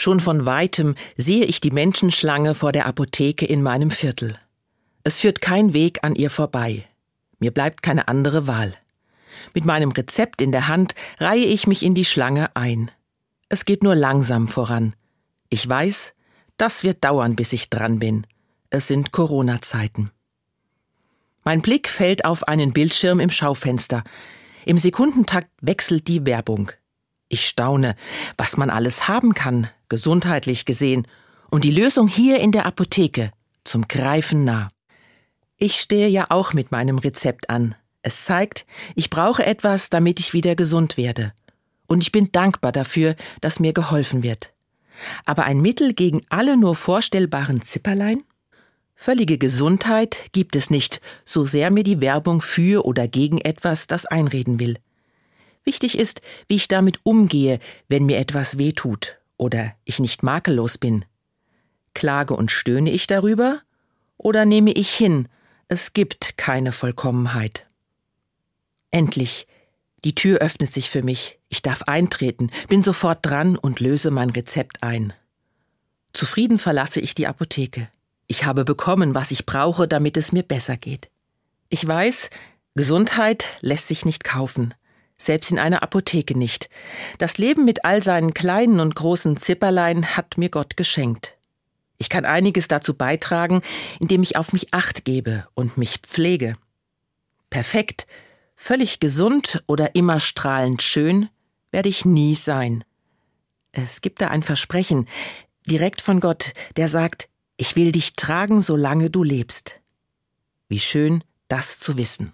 Schon von weitem sehe ich die Menschenschlange vor der Apotheke in meinem Viertel. Es führt kein Weg an ihr vorbei. Mir bleibt keine andere Wahl. Mit meinem Rezept in der Hand reihe ich mich in die Schlange ein. Es geht nur langsam voran. Ich weiß, das wird dauern, bis ich dran bin. Es sind Corona-Zeiten. Mein Blick fällt auf einen Bildschirm im Schaufenster. Im Sekundentakt wechselt die Werbung. Ich staune, was man alles haben kann, gesundheitlich gesehen, und die Lösung hier in der Apotheke, zum Greifen nah. Ich stehe ja auch mit meinem Rezept an. Es zeigt, ich brauche etwas, damit ich wieder gesund werde. Und ich bin dankbar dafür, dass mir geholfen wird. Aber ein Mittel gegen alle nur vorstellbaren Zipperlein? Völlige Gesundheit gibt es nicht, so sehr mir die Werbung für oder gegen etwas das einreden will. Wichtig ist, wie ich damit umgehe, wenn mir etwas weh tut oder ich nicht makellos bin. Klage und stöhne ich darüber oder nehme ich hin, es gibt keine Vollkommenheit. Endlich, die Tür öffnet sich für mich, ich darf eintreten, bin sofort dran und löse mein Rezept ein. Zufrieden verlasse ich die Apotheke. Ich habe bekommen, was ich brauche, damit es mir besser geht. Ich weiß, Gesundheit lässt sich nicht kaufen, selbst in einer Apotheke nicht. Das Leben mit all seinen kleinen und großen Zipperlein hat mir Gott geschenkt. Ich kann einiges dazu beitragen, indem ich auf mich acht gebe und mich pflege. Perfekt, völlig gesund oder immer strahlend schön werde ich nie sein. Es gibt da ein Versprechen, direkt von Gott, der sagt, ich will dich tragen, solange du lebst. Wie schön, das zu wissen.